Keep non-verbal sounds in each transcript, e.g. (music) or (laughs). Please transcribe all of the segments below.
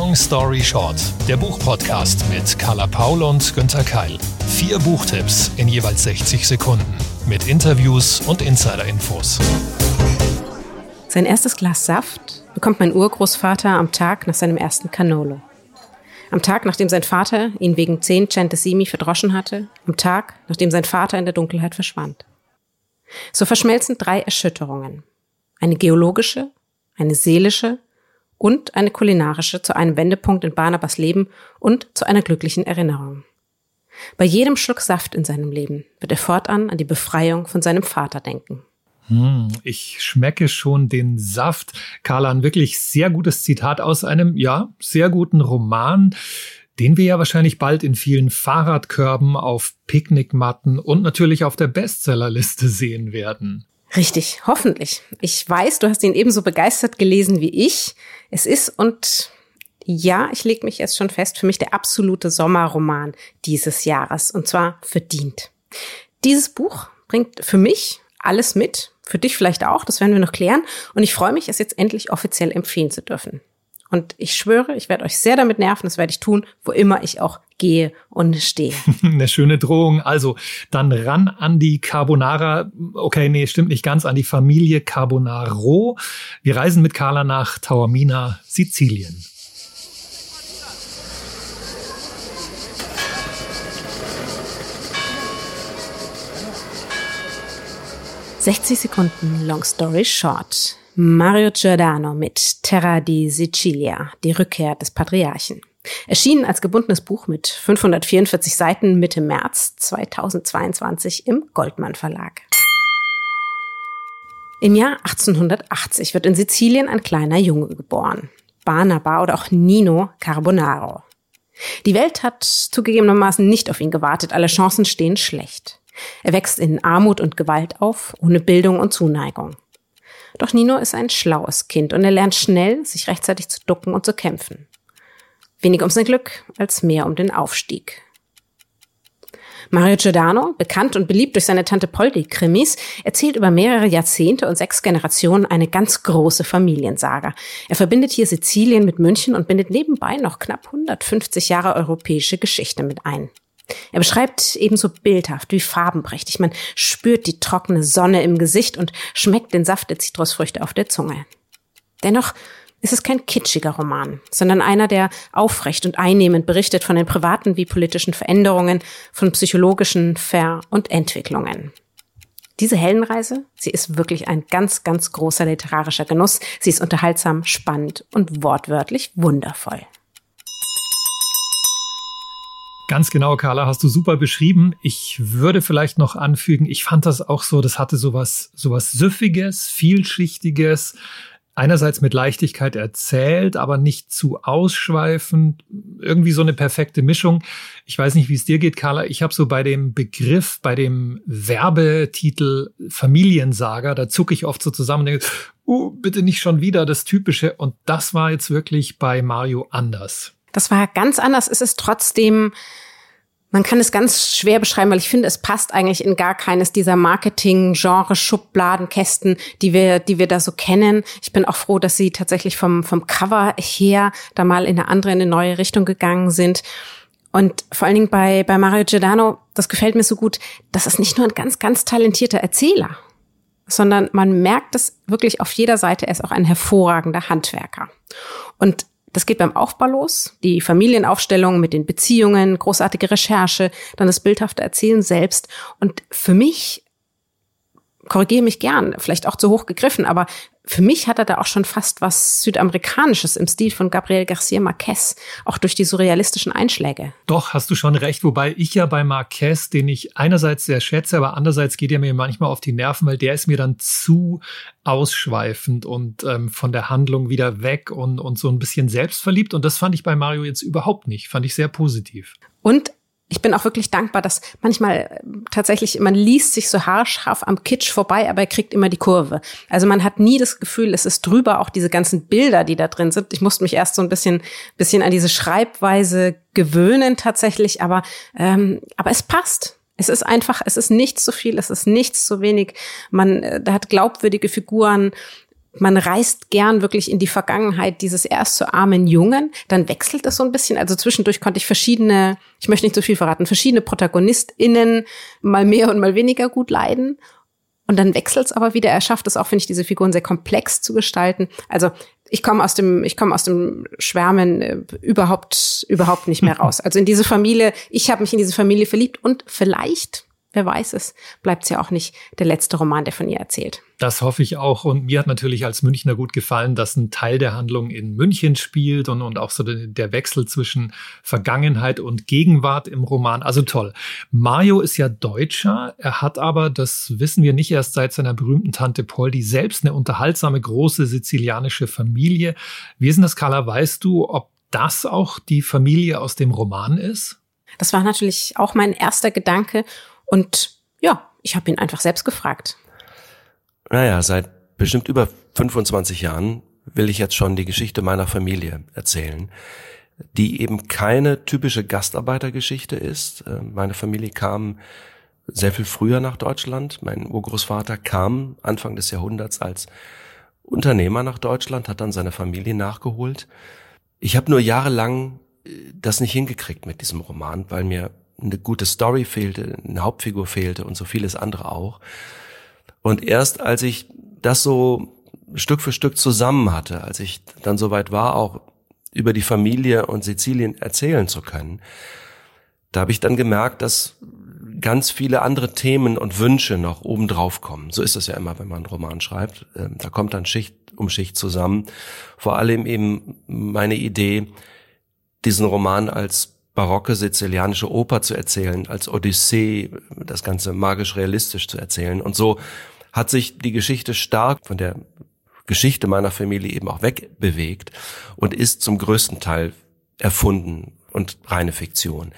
Long Story Short, der Buchpodcast mit Carla Paul und Günther Keil. Vier Buchtipps in jeweils 60 Sekunden mit Interviews und Insider-Infos. Sein erstes Glas Saft bekommt mein Urgroßvater am Tag nach seinem ersten Canolo. Am Tag, nachdem sein Vater ihn wegen 10 Centesimi verdroschen hatte, am Tag, nachdem sein Vater in der Dunkelheit verschwand. So verschmelzen drei Erschütterungen. Eine geologische, eine seelische und eine kulinarische zu einem Wendepunkt in Barnabas Leben und zu einer glücklichen Erinnerung. Bei jedem Schluck Saft in seinem Leben wird er fortan an die Befreiung von seinem Vater denken. Hm, ich schmecke schon den Saft. Carla, ein wirklich sehr gutes Zitat aus einem, ja, sehr guten Roman, den wir ja wahrscheinlich bald in vielen Fahrradkörben, auf Picknickmatten und natürlich auf der Bestsellerliste sehen werden. Richtig, hoffentlich. Ich weiß, du hast ihn ebenso begeistert gelesen wie ich. Es ist und ja, ich lege mich jetzt schon fest, für mich der absolute Sommerroman dieses Jahres und zwar verdient. Dieses Buch bringt für mich alles mit, für dich vielleicht auch, das werden wir noch klären. Und ich freue mich, es jetzt endlich offiziell empfehlen zu dürfen. Und ich schwöre, ich werde euch sehr damit nerven, das werde ich tun, wo immer ich auch gehe und stehe. (laughs) Eine schöne Drohung. Also dann ran an die Carbonara. Okay, nee, stimmt nicht ganz, an die Familie Carbonaro. Wir reisen mit Carla nach Taormina, Sizilien. 60 Sekunden Long Story Short. Mario Giordano mit Terra di Sicilia, die Rückkehr des Patriarchen. Erschienen als gebundenes Buch mit 544 Seiten Mitte März 2022 im Goldmann Verlag. Im Jahr 1880 wird in Sizilien ein kleiner Junge geboren. Barnaba oder auch Nino Carbonaro. Die Welt hat zugegebenermaßen nicht auf ihn gewartet, alle Chancen stehen schlecht. Er wächst in Armut und Gewalt auf, ohne Bildung und Zuneigung. Doch Nino ist ein schlaues Kind und er lernt schnell, sich rechtzeitig zu ducken und zu kämpfen. Weniger um sein Glück als mehr um den Aufstieg. Mario Giordano, bekannt und beliebt durch seine Tante Poldi-Krimis, erzählt über mehrere Jahrzehnte und sechs Generationen eine ganz große Familiensaga. Er verbindet hier Sizilien mit München und bindet nebenbei noch knapp 150 Jahre europäische Geschichte mit ein. Er beschreibt ebenso bildhaft wie farbenprächtig. Man spürt die trockene Sonne im Gesicht und schmeckt den Saft der Zitrusfrüchte auf der Zunge. Dennoch ist es kein kitschiger Roman, sondern einer, der aufrecht und einnehmend berichtet von den privaten wie politischen Veränderungen, von psychologischen Ver- und Entwicklungen. Diese Heldenreise, sie ist wirklich ein ganz, ganz großer literarischer Genuss. Sie ist unterhaltsam, spannend und wortwörtlich wundervoll. Ganz genau, Carla, hast du super beschrieben. Ich würde vielleicht noch anfügen, ich fand das auch so, das hatte sowas, sowas Süffiges, Vielschichtiges, einerseits mit Leichtigkeit erzählt, aber nicht zu ausschweifend. Irgendwie so eine perfekte Mischung. Ich weiß nicht, wie es dir geht, Carla. Ich habe so bei dem Begriff, bei dem Werbetitel Familiensaga, da zucke ich oft so zusammen und denke, uh, bitte nicht schon wieder das Typische. Und das war jetzt wirklich bei Mario anders. Das war ganz anders. Es ist trotzdem, man kann es ganz schwer beschreiben, weil ich finde, es passt eigentlich in gar keines dieser Marketing-Genre-Schubladenkästen, die wir, die wir da so kennen. Ich bin auch froh, dass sie tatsächlich vom, vom Cover her da mal in eine andere, in eine neue Richtung gegangen sind. Und vor allen Dingen bei, bei Mario Giordano, das gefällt mir so gut, das ist nicht nur ein ganz, ganz talentierter Erzähler, sondern man merkt es wirklich auf jeder Seite, er ist auch ein hervorragender Handwerker. Und das geht beim Aufbau los, die Familienaufstellung mit den Beziehungen, großartige Recherche, dann das bildhafte Erzählen selbst. Und für mich, korrigiere mich gern, vielleicht auch zu hoch gegriffen, aber für mich hat er da auch schon fast was Südamerikanisches im Stil von Gabriel Garcia Marquez, auch durch die surrealistischen Einschläge. Doch, hast du schon recht, wobei ich ja bei Marquez, den ich einerseits sehr schätze, aber andererseits geht er mir manchmal auf die Nerven, weil der ist mir dann zu ausschweifend und ähm, von der Handlung wieder weg und, und so ein bisschen selbstverliebt. Und das fand ich bei Mario jetzt überhaupt nicht, fand ich sehr positiv. Und ich bin auch wirklich dankbar, dass manchmal äh, tatsächlich, man liest sich so haarscharf am Kitsch vorbei, aber er kriegt immer die Kurve. Also man hat nie das Gefühl, es ist drüber, auch diese ganzen Bilder, die da drin sind. Ich musste mich erst so ein bisschen, bisschen an diese Schreibweise gewöhnen tatsächlich, aber, ähm, aber es passt. Es ist einfach, es ist nichts zu viel, es ist nichts zu wenig. Man, äh, da hat glaubwürdige Figuren, man reist gern wirklich in die Vergangenheit dieses erst so armen Jungen, dann wechselt das so ein bisschen. Also zwischendurch konnte ich verschiedene, ich möchte nicht zu so viel verraten, verschiedene ProtagonistInnen mal mehr und mal weniger gut leiden. Und dann wechselt es aber wieder. Er schafft es auch, finde ich, diese Figuren sehr komplex zu gestalten. Also ich komme aus dem, ich komme aus dem Schwärmen äh, überhaupt, überhaupt nicht mehr raus. (laughs) Also in diese Familie, ich habe mich in diese Familie verliebt und vielleicht wer weiß es, bleibt es ja auch nicht der letzte Roman, der von ihr erzählt. Das hoffe ich auch. Und mir hat natürlich als Münchner gut gefallen, dass ein Teil der Handlung in München spielt und, und auch so der Wechsel zwischen Vergangenheit und Gegenwart im Roman. Also toll. Mario ist ja Deutscher. Er hat aber, das wissen wir nicht erst seit seiner berühmten Tante Poldi, selbst eine unterhaltsame große sizilianische Familie. Wie ist denn das, Carla? Weißt du, ob das auch die Familie aus dem Roman ist? Das war natürlich auch mein erster Gedanke. Und ja, ich habe ihn einfach selbst gefragt. Naja, seit bestimmt über 25 Jahren will ich jetzt schon die Geschichte meiner Familie erzählen, die eben keine typische Gastarbeitergeschichte ist. Äh, meine Familie kam sehr viel früher nach Deutschland. Mein Urgroßvater kam Anfang des Jahrhunderts als Unternehmer nach Deutschland, hat dann seine Familie nachgeholt. Ich habe nur jahrelang äh, das nicht hingekriegt mit diesem Roman, weil mir eine gute Story fehlte, eine Hauptfigur fehlte und so vieles andere auch. Und erst als ich das so Stück für Stück zusammen hatte, als ich dann soweit war, auch über die Familie und Sizilien erzählen zu können, da habe ich dann gemerkt, dass ganz viele andere Themen und Wünsche noch obendrauf kommen. So ist es ja immer, wenn man einen Roman schreibt. Ähm, da kommt dann Schicht um Schicht zusammen. Vor allem eben meine Idee, diesen Roman als barocke sizilianische Oper zu erzählen, als Odyssee, das Ganze magisch-realistisch zu erzählen. Und so hat sich die Geschichte stark von der Geschichte meiner Familie eben auch wegbewegt und ist zum größten Teil erfunden und reine Fiktion.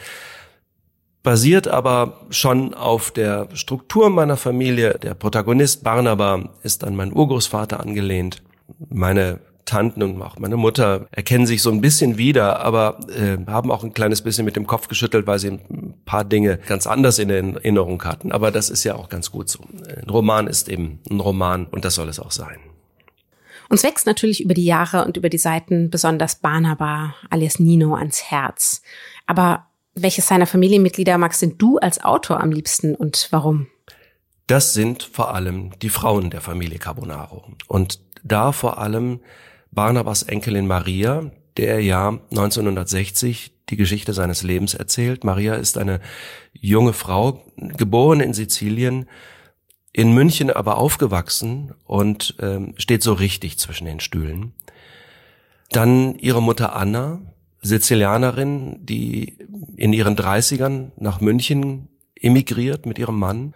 Basiert aber schon auf der Struktur meiner Familie. Der Protagonist Barnaba ist an meinen Urgroßvater angelehnt. Meine Tanten und auch meine Mutter erkennen sich so ein bisschen wieder, aber äh, haben auch ein kleines bisschen mit dem Kopf geschüttelt, weil sie ein paar Dinge ganz anders in Erinnerung hatten. Aber das ist ja auch ganz gut so. Ein Roman ist eben ein Roman und das soll es auch sein. Uns wächst natürlich über die Jahre und über die Seiten besonders Barnaba alias Nino ans Herz. Aber welches seiner Familienmitglieder magst denn du als Autor am liebsten und warum? Das sind vor allem die Frauen der Familie Carbonaro. Und da vor allem Barnabas Enkelin Maria, der ja 1960 die Geschichte seines Lebens erzählt. Maria ist eine junge Frau, geboren in Sizilien, in München aber aufgewachsen und ähm, steht so richtig zwischen den Stühlen. Dann ihre Mutter Anna, Sizilianerin, die in ihren Dreißigern nach München emigriert mit ihrem Mann.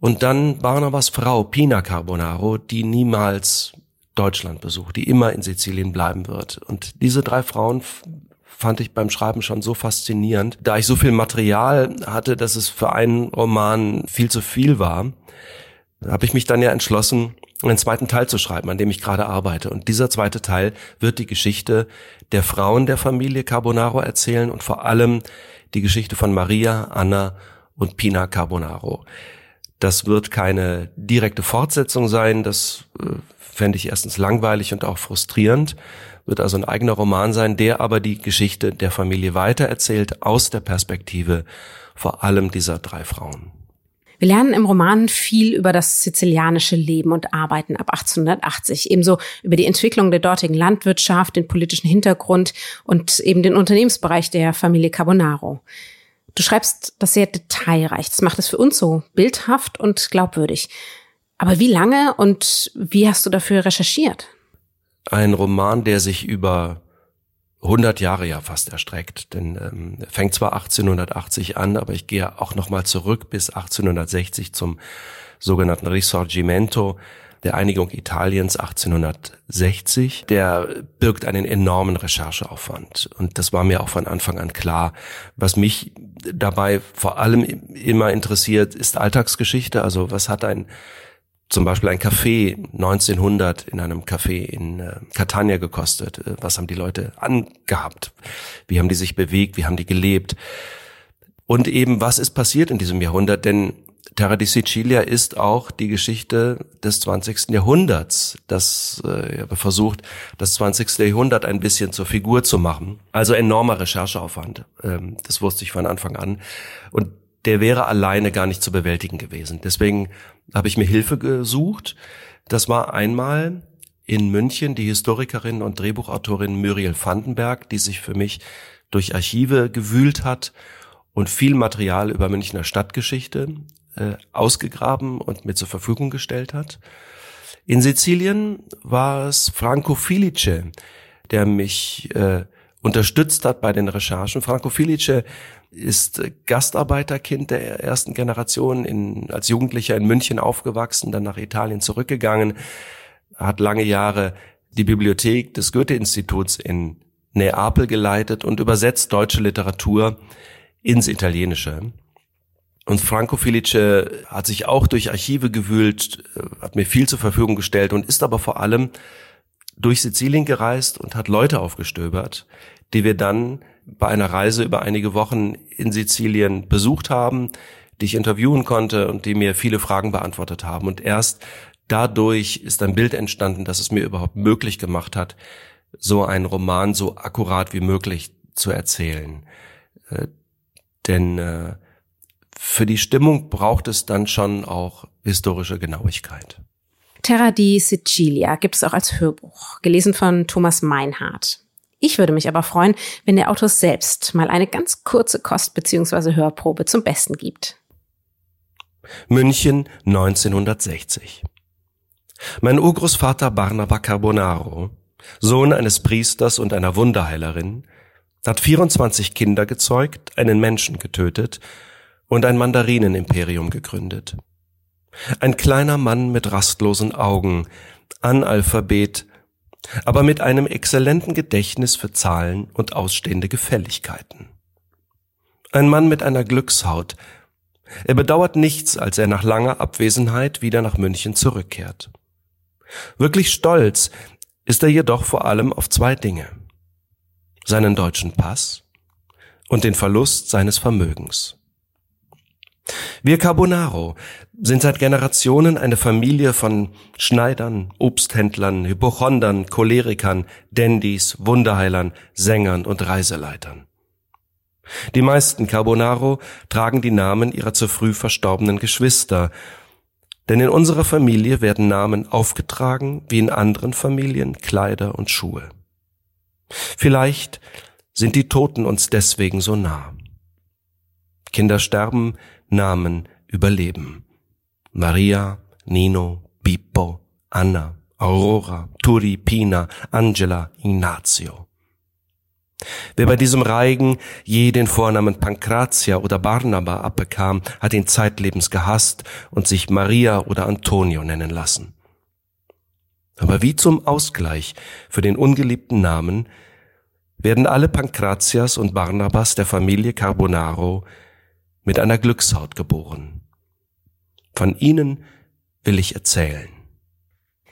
Und dann Barnabas Frau, Pina Carbonaro, die niemals Deutschland besucht, die immer in Sizilien bleiben wird. Und diese drei Frauen fand ich beim Schreiben schon so faszinierend, da ich so viel Material hatte, dass es für einen Roman viel zu viel war, habe ich mich dann ja entschlossen, einen zweiten Teil zu schreiben, an dem ich gerade arbeite. Und dieser zweite Teil wird die Geschichte der Frauen der Familie Carbonaro erzählen und vor allem die Geschichte von Maria, Anna und Pina Carbonaro. Das wird keine direkte Fortsetzung sein, das äh, fände ich erstens langweilig und auch frustrierend. Wird also ein eigener Roman sein, der aber die Geschichte der Familie weitererzählt aus der Perspektive vor allem dieser drei Frauen. Wir lernen im Roman viel über das sizilianische Leben und Arbeiten ab 1880, ebenso über die Entwicklung der dortigen Landwirtschaft, den politischen Hintergrund und eben den Unternehmensbereich der Familie Carbonaro. Du schreibst das sehr detailreich. Das macht es für uns so bildhaft und glaubwürdig. Aber wie lange und wie hast du dafür recherchiert? Ein Roman, der sich über 100 Jahre ja fast erstreckt, denn ähm, fängt zwar 1880 an, aber ich gehe auch noch mal zurück bis 1860 zum sogenannten Risorgimento der Einigung Italiens 1860. Der birgt einen enormen Rechercheaufwand und das war mir auch von Anfang an klar. Was mich dabei vor allem immer interessiert, ist Alltagsgeschichte. Also was hat ein zum Beispiel ein Café 1900 in einem Café in äh, Catania gekostet. Äh, was haben die Leute angehabt? Wie haben die sich bewegt? Wie haben die gelebt? Und eben, was ist passiert in diesem Jahrhundert? Denn Terra di Sicilia ist auch die Geschichte des 20. Jahrhunderts. Das äh, versucht, das 20. Jahrhundert ein bisschen zur Figur zu machen. Also enormer Rechercheaufwand. Ähm, das wusste ich von Anfang an. Und der wäre alleine gar nicht zu bewältigen gewesen. Deswegen habe ich mir Hilfe gesucht. Das war einmal in München die Historikerin und Drehbuchautorin Muriel Vandenberg, die sich für mich durch Archive gewühlt hat und viel Material über Münchner Stadtgeschichte äh, ausgegraben und mir zur Verfügung gestellt hat. In Sizilien war es Franco Filice, der mich äh, unterstützt hat bei den Recherchen. Franco Filice ist Gastarbeiterkind der ersten Generation, in, als Jugendlicher in München aufgewachsen, dann nach Italien zurückgegangen, hat lange Jahre die Bibliothek des Goethe-Instituts in Neapel geleitet und übersetzt deutsche Literatur ins Italienische. Und Franco Felice hat sich auch durch Archive gewühlt, hat mir viel zur Verfügung gestellt und ist aber vor allem durch Sizilien gereist und hat Leute aufgestöbert, die wir dann bei einer Reise über einige Wochen in Sizilien besucht haben, die ich interviewen konnte und die mir viele Fragen beantwortet haben. Und erst dadurch ist ein Bild entstanden, das es mir überhaupt möglich gemacht hat, so einen Roman so akkurat wie möglich zu erzählen. Äh, denn äh, für die Stimmung braucht es dann schon auch historische Genauigkeit. Terra di Sicilia gibt es auch als Hörbuch, gelesen von Thomas Meinhardt. Ich würde mich aber freuen, wenn der Autor selbst mal eine ganz kurze Kost- bzw. Hörprobe zum Besten gibt. München 1960. Mein Urgroßvater Barnaba Carbonaro, Sohn eines Priesters und einer Wunderheilerin, hat 24 Kinder gezeugt, einen Menschen getötet und ein Mandarinenimperium gegründet. Ein kleiner Mann mit rastlosen Augen, Analphabet, aber mit einem exzellenten Gedächtnis für Zahlen und ausstehende Gefälligkeiten. Ein Mann mit einer Glückshaut. Er bedauert nichts, als er nach langer Abwesenheit wieder nach München zurückkehrt. Wirklich stolz ist er jedoch vor allem auf zwei Dinge. Seinen deutschen Pass und den Verlust seines Vermögens. Wir Carbonaro sind seit Generationen eine Familie von Schneidern, Obsthändlern, Hypochondern, Cholerikern, Dandys, Wunderheilern, Sängern und Reiseleitern. Die meisten Carbonaro tragen die Namen ihrer zu früh verstorbenen Geschwister, denn in unserer Familie werden Namen aufgetragen wie in anderen Familien Kleider und Schuhe. Vielleicht sind die Toten uns deswegen so nah. Kinder sterben, Namen überleben. Maria, Nino, Pippo, Anna, Aurora, Turi, Pina, Angela, Ignazio. Wer bei diesem Reigen je den Vornamen Pancrazia oder Barnaba abbekam, hat ihn zeitlebens gehasst und sich Maria oder Antonio nennen lassen. Aber wie zum Ausgleich für den ungeliebten Namen werden alle Pancratias und Barnabas der Familie Carbonaro mit einer Glückshaut geboren. Von ihnen will ich erzählen.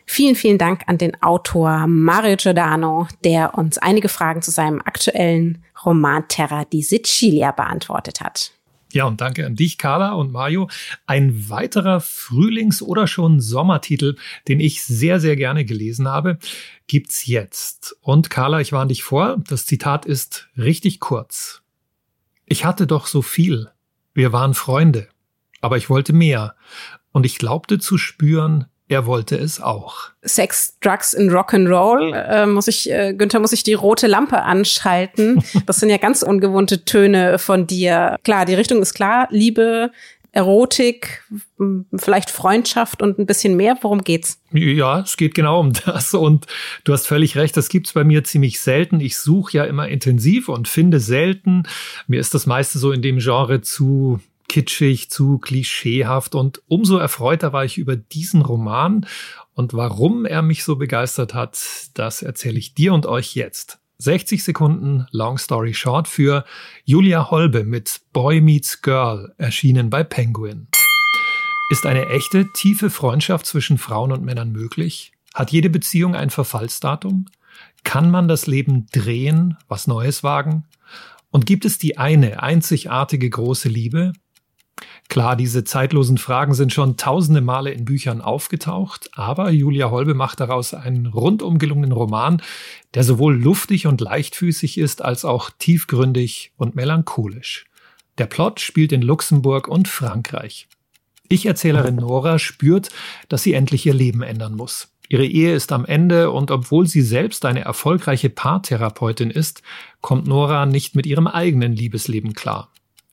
Vielen, vielen Dank an den Autor Mario Giordano, der uns einige Fragen zu seinem aktuellen Roman Terra di Sicilia beantwortet hat. Ja, und danke an dich, Carla und Mario. Ein weiterer Frühlings- oder schon Sommertitel, den ich sehr, sehr gerne gelesen habe, gibt's jetzt. Und Carla, ich warne dich vor, das Zitat ist richtig kurz. Ich hatte doch so viel. Wir waren Freunde. Aber ich wollte mehr. Und ich glaubte zu spüren, er wollte es auch. Sex, Drugs and Rock'n'Roll, äh, muss ich, äh, Günther, muss ich die rote Lampe anschalten. (laughs) Das sind ja ganz ungewohnte Töne von dir. Klar, die Richtung ist klar. Liebe, Erotik, vielleicht Freundschaft und ein bisschen mehr. Worum geht's? Ja, es geht genau um das. Und du hast völlig recht, das gibt's bei mir ziemlich selten. Ich suche ja immer intensiv und finde selten. Mir ist das meiste so in dem Genre zu kitschig, zu klischeehaft und umso erfreuter war ich über diesen Roman und warum er mich so begeistert hat, das erzähle ich dir und euch jetzt. 60 Sekunden Long Story Short für Julia Holbe mit Boy Meets Girl, erschienen bei Penguin. Ist eine echte, tiefe Freundschaft zwischen Frauen und Männern möglich? Hat jede Beziehung ein Verfallsdatum? Kann man das Leben drehen, was Neues wagen? Und gibt es die eine einzigartige große Liebe? Klar, diese zeitlosen Fragen sind schon tausende Male in Büchern aufgetaucht, aber Julia Holbe macht daraus einen rundum gelungenen Roman, der sowohl luftig und leichtfüßig ist, als auch tiefgründig und melancholisch. Der Plot spielt in Luxemburg und Frankreich. Ich-Erzählerin Nora spürt, dass sie endlich ihr Leben ändern muss. Ihre Ehe ist am Ende und obwohl sie selbst eine erfolgreiche Paartherapeutin ist, kommt Nora nicht mit ihrem eigenen Liebesleben klar.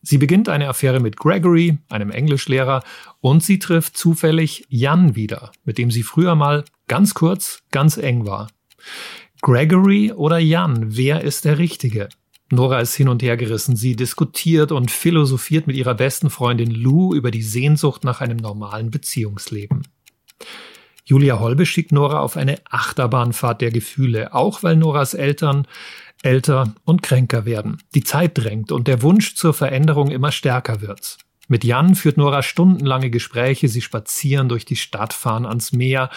Sie beginnt eine Affäre mit Gregory, einem Englischlehrer, und sie trifft zufällig Jan wieder, mit dem sie früher mal ganz kurz, ganz eng war. Gregory oder Jan, wer ist der Richtige? Nora ist hin und her gerissen. Sie diskutiert und philosophiert mit ihrer besten Freundin Lou über die Sehnsucht nach einem normalen Beziehungsleben. Julia Holbe schickt Nora auf eine Achterbahnfahrt der Gefühle, auch weil Noras Eltern älter und kränker werden. Die Zeit drängt und der Wunsch zur Veränderung immer stärker wird. Mit Jan führt Nora stundenlange Gespräche, sie spazieren durch die Stadt, fahren ans Meer.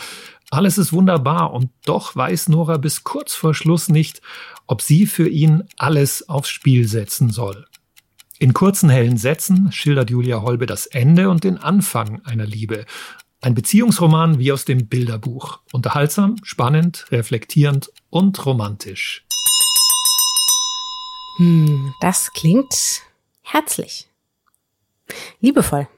Alles ist wunderbar und doch weiß Nora bis kurz vor Schluss nicht, ob sie für ihn alles aufs Spiel setzen soll. In kurzen hellen Sätzen schildert Julia Holbe das Ende und den Anfang einer Liebe. Ein Beziehungsroman wie aus dem Bilderbuch. Unterhaltsam, spannend, reflektierend und romantisch. Hm, das klingt herzlich. Liebevoll.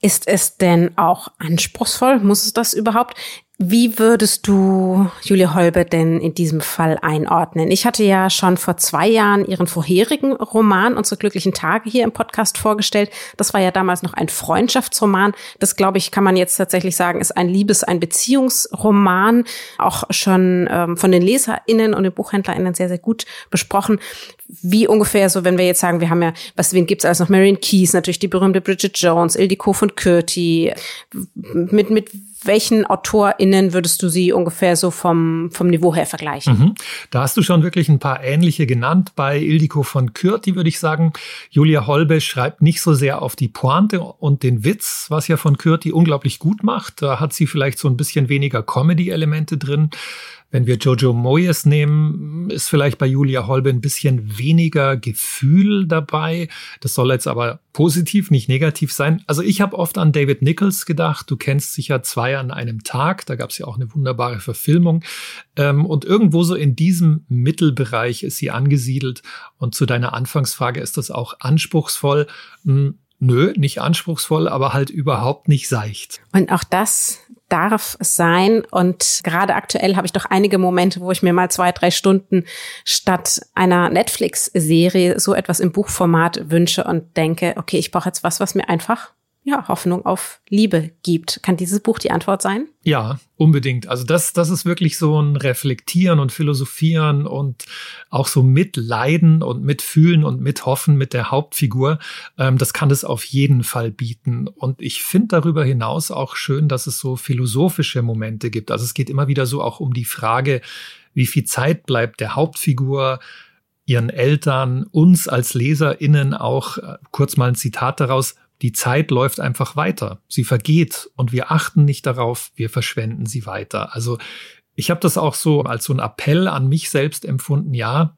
Ist es denn auch anspruchsvoll? Muss es das überhaupt? Wie würdest du Julia Holbe denn in diesem Fall einordnen? Ich hatte ja schon vor zwei Jahren ihren vorherigen Roman Unsere glücklichen Tage hier im Podcast vorgestellt. Das war ja damals noch ein Freundschaftsroman. Das, glaube ich, kann man jetzt tatsächlich sagen, ist ein Liebes-, ein Beziehungsroman. Auch schon ähm, von den LeserInnen und den BuchhändlerInnen sehr, sehr gut besprochen. Wie ungefähr so, wenn wir jetzt sagen, wir haben ja, was, wen gibt's alles noch? Marion Keys, natürlich die berühmte Bridget Jones, Ildiko von Kürti. Mit, mit welchen AutorInnen würdest du sie ungefähr so vom, vom Niveau her vergleichen? Mhm. Da hast du schon wirklich ein paar ähnliche genannt. Bei Ildiko von Kürti würde ich sagen, Julia Holbe schreibt nicht so sehr auf die Pointe und den Witz, was ja von Kürti unglaublich gut macht. Da hat sie vielleicht so ein bisschen weniger Comedy-Elemente drin. Wenn wir Jojo Moyes nehmen, ist vielleicht bei Julia Holbe ein bisschen weniger Gefühl dabei. Das soll jetzt aber positiv, nicht negativ sein. Also ich habe oft an David Nichols gedacht. Du kennst sicher zwei an einem Tag. Da gab es ja auch eine wunderbare Verfilmung. Ähm, und irgendwo so in diesem Mittelbereich ist sie angesiedelt. Und zu deiner Anfangsfrage ist das auch anspruchsvoll. Hm, nö, nicht anspruchsvoll, aber halt überhaupt nicht seicht. Und auch das darf sein. Und gerade aktuell habe ich doch einige Momente, wo ich mir mal zwei, drei Stunden statt einer Netflix-Serie so etwas im Buchformat wünsche und denke, okay, ich brauche jetzt was, was mir einfach ja, Hoffnung auf Liebe gibt. Kann dieses Buch die Antwort sein? Ja, unbedingt. Also das, das ist wirklich so ein Reflektieren und Philosophieren und auch so mitleiden und mitfühlen und mithoffen mit der Hauptfigur. Ähm, das kann es auf jeden Fall bieten. Und ich finde darüber hinaus auch schön, dass es so philosophische Momente gibt. Also es geht immer wieder so auch um die Frage, wie viel Zeit bleibt der Hauptfigur, ihren Eltern, uns als LeserInnen auch, äh, kurz mal ein Zitat daraus, die Zeit läuft einfach weiter. Sie vergeht und wir achten nicht darauf, wir verschwenden sie weiter. Also ich habe das auch so als so ein Appell an mich selbst empfunden, ja,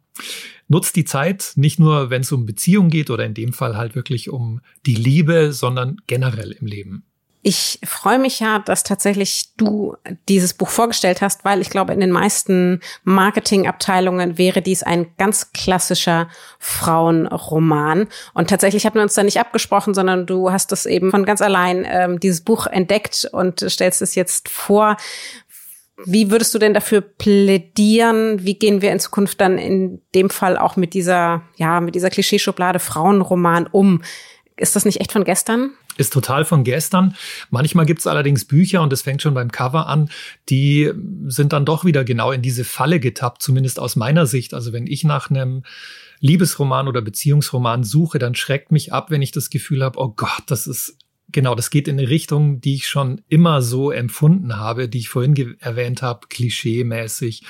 nutzt die Zeit nicht nur, wenn es um Beziehung geht oder in dem Fall halt wirklich um die Liebe, sondern generell im Leben. Ich freue mich ja, dass tatsächlich du dieses Buch vorgestellt hast, weil ich glaube, in den meisten Marketingabteilungen wäre dies ein ganz klassischer Frauenroman. Und tatsächlich hatten wir uns da nicht abgesprochen, sondern du hast es eben von ganz allein ähm, dieses Buch entdeckt und stellst es jetzt vor. Wie würdest du denn dafür plädieren? Wie gehen wir in Zukunft dann in dem Fall auch mit dieser, ja, mit dieser Klischeeschublade Frauenroman um? Ist das nicht echt von gestern? Ist total von gestern. Manchmal gibt es allerdings Bücher, und das fängt schon beim Cover an, die sind dann doch wieder genau in diese Falle getappt, zumindest aus meiner Sicht. Also wenn ich nach einem Liebesroman oder Beziehungsroman suche, dann schreckt mich ab, wenn ich das Gefühl habe, oh Gott, das ist genau, das geht in eine Richtung, die ich schon immer so empfunden habe, die ich vorhin erwähnt habe, klischee-mäßig.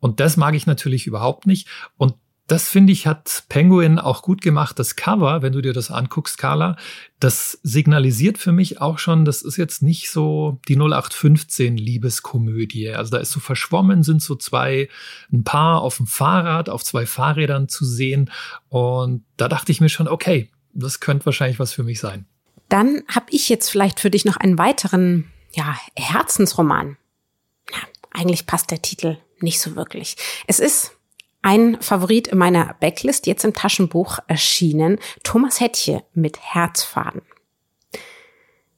Und das mag ich natürlich überhaupt nicht. Und das finde ich hat Penguin auch gut gemacht. Das Cover, wenn du dir das anguckst, Carla, das signalisiert für mich auch schon, das ist jetzt nicht so die 0815 Liebeskomödie. Also da ist so verschwommen, sind so zwei, ein Paar auf dem Fahrrad, auf zwei Fahrrädern zu sehen. Und da dachte ich mir schon, okay, das könnte wahrscheinlich was für mich sein. Dann habe ich jetzt vielleicht für dich noch einen weiteren ja, Herzensroman. Na, eigentlich passt der Titel nicht so wirklich. Es ist ein Favorit in meiner Backlist, jetzt im Taschenbuch erschienen, Thomas Hettche mit Herzfaden.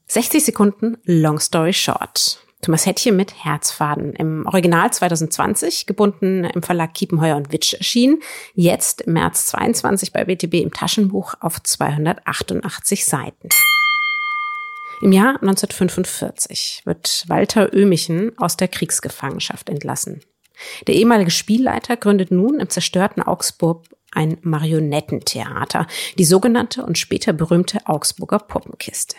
60 Sekunden Long Story Short. Thomas Hettche mit Herzfaden. Im Original 2020, gebunden im Verlag Kiepenheuer und Witsch erschienen. Jetzt im März 22 bei BTB im Taschenbuch auf 288 Seiten. Im Jahr 1945 wird Walter Ömichen aus der Kriegsgefangenschaft entlassen. Der ehemalige Spielleiter gründet nun im zerstörten Augsburg ein Marionettentheater, die sogenannte und später berühmte Augsburger Puppenkiste.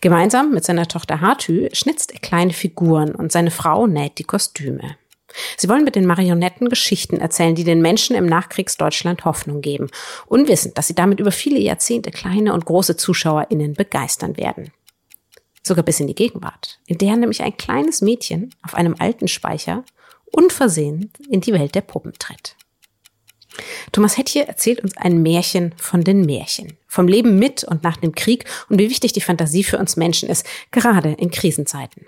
Gemeinsam mit seiner Tochter Hartü schnitzt er kleine Figuren und seine Frau näht die Kostüme. Sie wollen mit den Marionetten Geschichten erzählen, die den Menschen im Nachkriegsdeutschland Hoffnung geben, unwissend, dass sie damit über viele Jahrzehnte kleine und große ZuschauerInnen begeistern werden. Sogar bis in die Gegenwart, in der nämlich ein kleines Mädchen auf einem alten Speicher unversehens in die Welt der Puppen tritt. Thomas Hettje erzählt uns ein Märchen von den Märchen, vom Leben mit und nach dem Krieg und wie wichtig die Fantasie für uns Menschen ist, gerade in Krisenzeiten.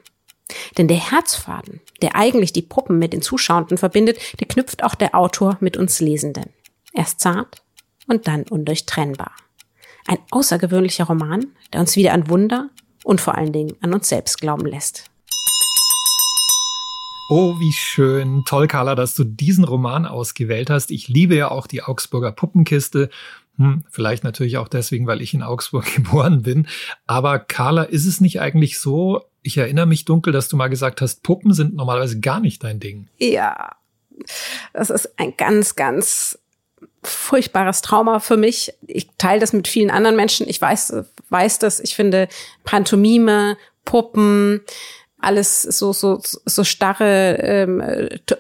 Denn der Herzfaden, der eigentlich die Puppen mit den Zuschauenden verbindet, der knüpft auch der Autor mit uns Lesenden. Erst zart und dann undurchtrennbar. Ein außergewöhnlicher Roman, der uns wieder an Wunder und vor allen Dingen an uns selbst glauben lässt. Oh, wie schön. Toll, Carla, dass du diesen Roman ausgewählt hast. Ich liebe ja auch die Augsburger Puppenkiste. Hm, vielleicht natürlich auch deswegen, weil ich in Augsburg (laughs) geboren bin. Aber Carla, ist es nicht eigentlich so, ich erinnere mich dunkel, dass du mal gesagt hast, Puppen sind normalerweise gar nicht dein Ding. Ja, das ist ein ganz, ganz furchtbares Trauma für mich. Ich teile das mit vielen anderen Menschen. Ich weiß, weiß das. Ich finde Pantomime, Puppen, alles so so so starre ähm,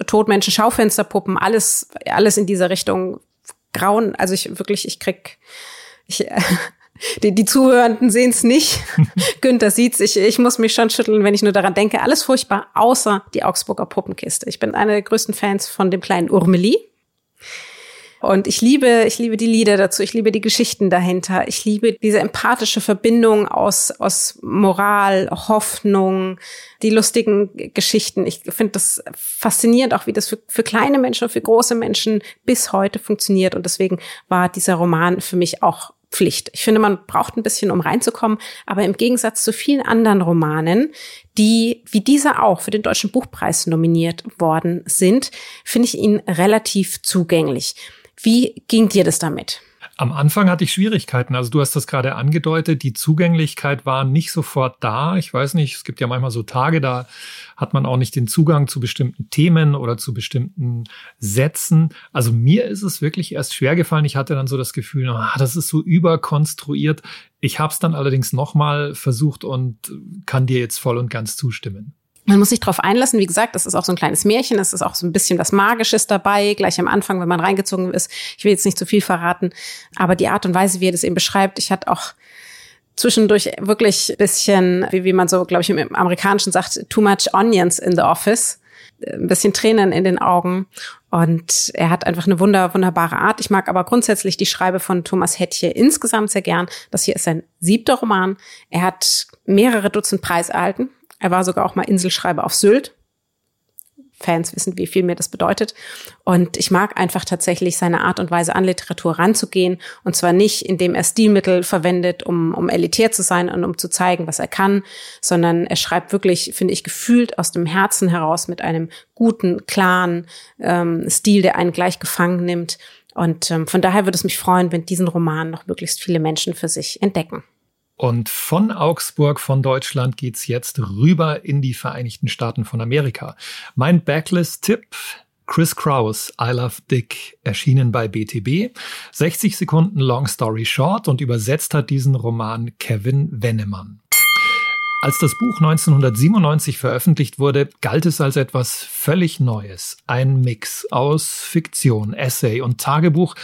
Todmenschen, Schaufensterpuppen, alles alles in dieser Richtung grauen. Also ich wirklich, ich krieg ich, (laughs) die, die Zuhörenden sehen es nicht. (laughs) Günther sieht's. Ich, ich muss mich schon schütteln, wenn ich nur daran denke. Alles furchtbar, außer die Augsburger Puppenkiste. Ich bin einer der größten Fans von dem kleinen Urmeli. Und ich liebe, ich liebe die Lieder dazu, ich liebe die Geschichten dahinter, ich liebe diese empathische Verbindung aus, aus Moral, Hoffnung, die lustigen Geschichten. Ich finde das faszinierend, auch wie das für, für kleine Menschen und für große Menschen bis heute funktioniert. Und deswegen war dieser Roman für mich auch Pflicht. Ich finde, man braucht ein bisschen, um reinzukommen, aber im Gegensatz zu vielen anderen Romanen, die wie dieser auch für den Deutschen Buchpreis nominiert worden sind, finde ich ihn relativ zugänglich. Wie ging dir das damit? Am Anfang hatte ich Schwierigkeiten. Also du hast das gerade angedeutet, die Zugänglichkeit war nicht sofort da. Ich weiß nicht, es gibt ja manchmal so Tage, da hat man auch nicht den Zugang zu bestimmten Themen oder zu bestimmten Sätzen. Also mir ist es wirklich erst schwer gefallen. Ich hatte dann so das Gefühl, ah, das ist so überkonstruiert. Ich habe es dann allerdings nochmal versucht und kann dir jetzt voll und ganz zustimmen. Man muss sich darauf einlassen. Wie gesagt, das ist auch so ein kleines Märchen. Es ist auch so ein bisschen was Magisches dabei, gleich am Anfang, wenn man reingezogen ist. Ich will jetzt nicht zu viel verraten, aber die Art und Weise, wie er das eben beschreibt, ich hatte auch zwischendurch wirklich bisschen, wie, wie man so, glaube ich, im Amerikanischen sagt, too much onions in the office. Ein bisschen Tränen in den Augen. Und er hat einfach eine wunder, wunderbare Art. Ich mag aber grundsätzlich die Schreibe von Thomas Hettche insgesamt sehr gern. Das hier ist sein siebter Roman. Er hat mehrere Dutzend Preise erhalten. Er war sogar auch mal Inselschreiber auf Sylt. Fans wissen, wie viel mir das bedeutet. Und ich mag einfach tatsächlich seine Art und Weise an Literatur ranzugehen. Und zwar nicht, indem er Stilmittel verwendet, um, um elitär zu sein und um zu zeigen, was er kann, sondern er schreibt wirklich, finde ich, gefühlt aus dem Herzen heraus mit einem guten, klaren ähm, Stil, der einen gleich gefangen nimmt. Und ähm, von daher würde es mich freuen, wenn diesen Roman noch möglichst viele Menschen für sich entdecken. Und von Augsburg, von Deutschland geht's jetzt rüber in die Vereinigten Staaten von Amerika. Mein Backlist-Tipp, Chris Kraus, I Love Dick, erschienen bei BTB. 60 Sekunden Long Story Short und übersetzt hat diesen Roman Kevin Wennemann. Als das Buch 1997 veröffentlicht wurde, galt es als etwas völlig Neues. Ein Mix aus Fiktion, Essay und Tagebuch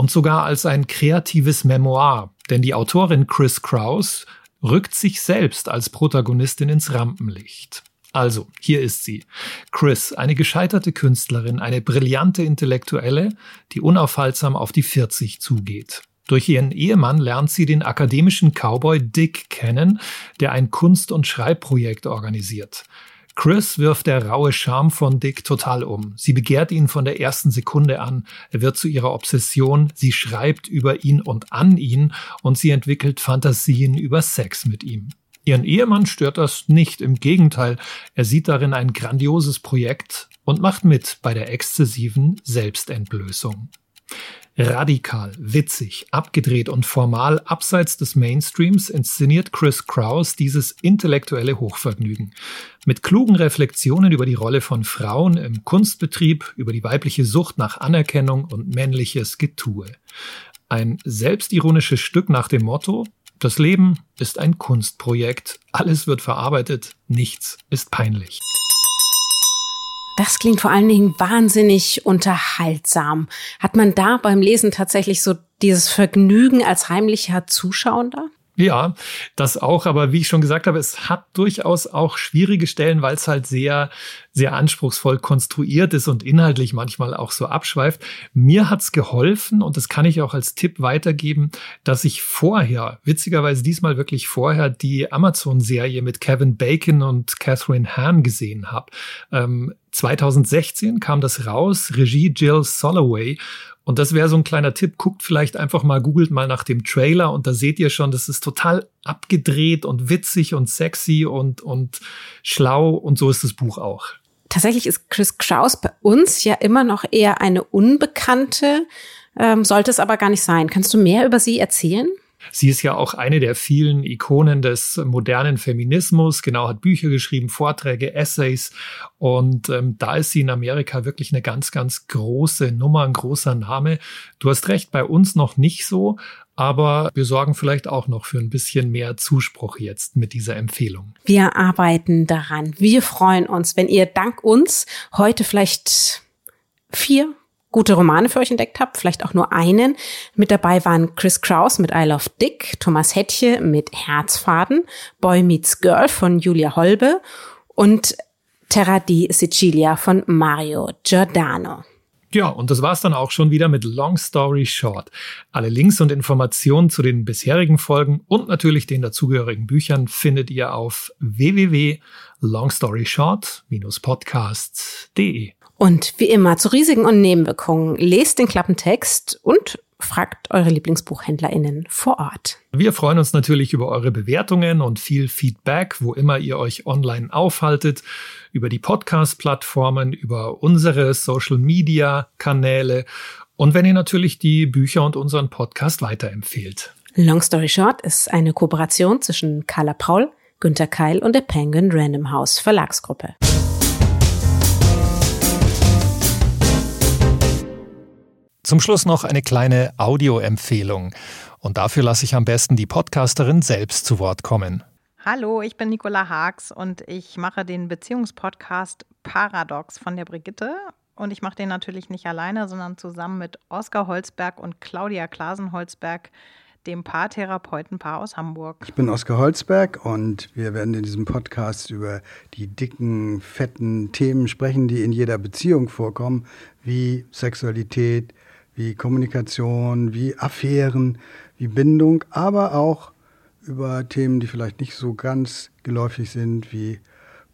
und sogar als ein kreatives Memoir, denn die Autorin Chris Kraus rückt sich selbst als Protagonistin ins Rampenlicht. Also, hier ist sie. Chris, eine gescheiterte Künstlerin, eine brillante Intellektuelle, die unaufhaltsam auf die 40 zugeht. Durch ihren Ehemann lernt sie den akademischen Cowboy Dick kennen, der ein Kunst- und Schreibprojekt organisiert. Chris wirft der raue Charme von Dick total um. Sie begehrt ihn von der ersten Sekunde an. Er wird zu ihrer Obsession. Sie schreibt über ihn und an ihn und sie entwickelt Fantasien über Sex mit ihm. Ihren Ehemann stört das nicht. Im Gegenteil, er sieht darin ein grandioses Projekt und macht mit bei der exzessiven Selbstentblößung. Radikal, witzig, abgedreht und formal abseits des Mainstreams inszeniert Chris Kraus dieses intellektuelle Hochvergnügen. Mit klugen Reflexionen über die Rolle von Frauen im Kunstbetrieb, über die weibliche Sucht nach Anerkennung und männliches Getue. Ein selbstironisches Stück nach dem Motto, das Leben ist ein Kunstprojekt, alles wird verarbeitet, nichts ist peinlich. Das klingt vor allen Dingen wahnsinnig unterhaltsam. Hat man da beim Lesen tatsächlich so dieses Vergnügen als heimlicher Zuschauender? Ja, das auch. Aber wie ich schon gesagt habe, es hat durchaus auch schwierige Stellen, weil es halt sehr, sehr anspruchsvoll konstruiert ist und inhaltlich manchmal auch so abschweift. Mir hat's geholfen und das kann ich auch als Tipp weitergeben, dass ich vorher, witzigerweise diesmal wirklich vorher, die Amazon-Serie mit Kevin Bacon und Catherine Hahn gesehen habe. Ähm, 2016 kam das raus, Regie Jill Soloway. Und das wäre so ein kleiner Tipp. Guckt vielleicht einfach mal, googelt mal nach dem Trailer und da seht ihr schon, das ist total abgedreht und witzig und sexy und, und schlau und so ist das Buch auch. Tatsächlich ist Chris Kraus bei uns ja immer noch eher eine Unbekannte, ähm, sollte es aber gar nicht sein. Kannst du mehr über sie erzählen? Sie ist ja auch eine der vielen Ikonen des modernen Feminismus, genau, hat Bücher geschrieben, Vorträge, Essays und ähm, da ist sie in Amerika wirklich eine ganz, ganz große Nummer, ein großer Name. Du hast recht, bei uns noch nicht so, aber wir sorgen vielleicht auch noch für ein bisschen mehr Zuspruch jetzt mit dieser Empfehlung. Wir arbeiten daran. Wir freuen uns, wenn ihr dank uns heute vielleicht vier gute Romane für euch entdeckt habt, vielleicht auch nur einen. Mit dabei waren Chris Kraus mit I Love Dick, Thomas Hettche mit Herzfaden, Boy Meets Girl von Julia Holbe und Terra di Sicilia von Mario Giordano. Ja, und das war's dann auch schon wieder mit Long Story Short. Alle Links und Informationen zu den bisherigen Folgen und natürlich den dazugehörigen Büchern findet ihr auf www.longstoryshort-podcast.de. Und wie immer zu Risiken und Nebenwirkungen lest den Klappentext und fragt eure LieblingsbuchhändlerInnen vor Ort. Wir freuen uns natürlich über eure Bewertungen und viel Feedback, wo immer ihr euch online aufhaltet, über die Podcast-Plattformen, über unsere Social-Media-Kanäle und wenn ihr natürlich die Bücher und unseren Podcast weiterempfehlt. Long Story Short ist eine Kooperation zwischen Carla Paul, Günter Keil und der Penguin Random House Verlagsgruppe. Zum Schluss noch eine kleine Audioempfehlung. Und dafür lasse ich am besten die Podcasterin selbst zu Wort kommen. Hallo, ich bin Nicola Haags und ich mache den Beziehungspodcast Paradox von der Brigitte. Und ich mache den natürlich nicht alleine, sondern zusammen mit Oskar Holzberg und Claudia Klasen-Holzberg, dem Paartherapeutenpaar aus Hamburg. Ich bin Oskar Holzberg und wir werden in diesem Podcast über die dicken, fetten Themen sprechen, die in jeder Beziehung vorkommen, wie Sexualität, wie Kommunikation, wie Affären, wie Bindung, aber auch über Themen, die vielleicht nicht so ganz geläufig sind, wie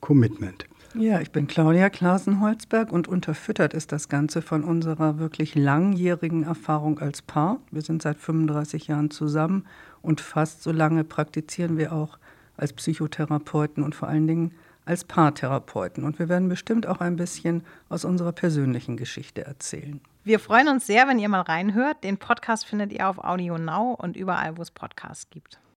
Commitment. Ja, ich bin Claudia Klasen-Holzberg und unterfüttert ist das Ganze von unserer wirklich langjährigen Erfahrung als Paar. Wir sind seit 35 Jahren zusammen und fast so lange praktizieren wir auch als Psychotherapeuten und vor allen Dingen als Paartherapeuten. Und wir werden bestimmt auch ein bisschen aus unserer persönlichen Geschichte erzählen. Wir freuen uns sehr, wenn ihr mal reinhört. Den Podcast findet ihr auf Audio Now und überall, wo es Podcasts gibt.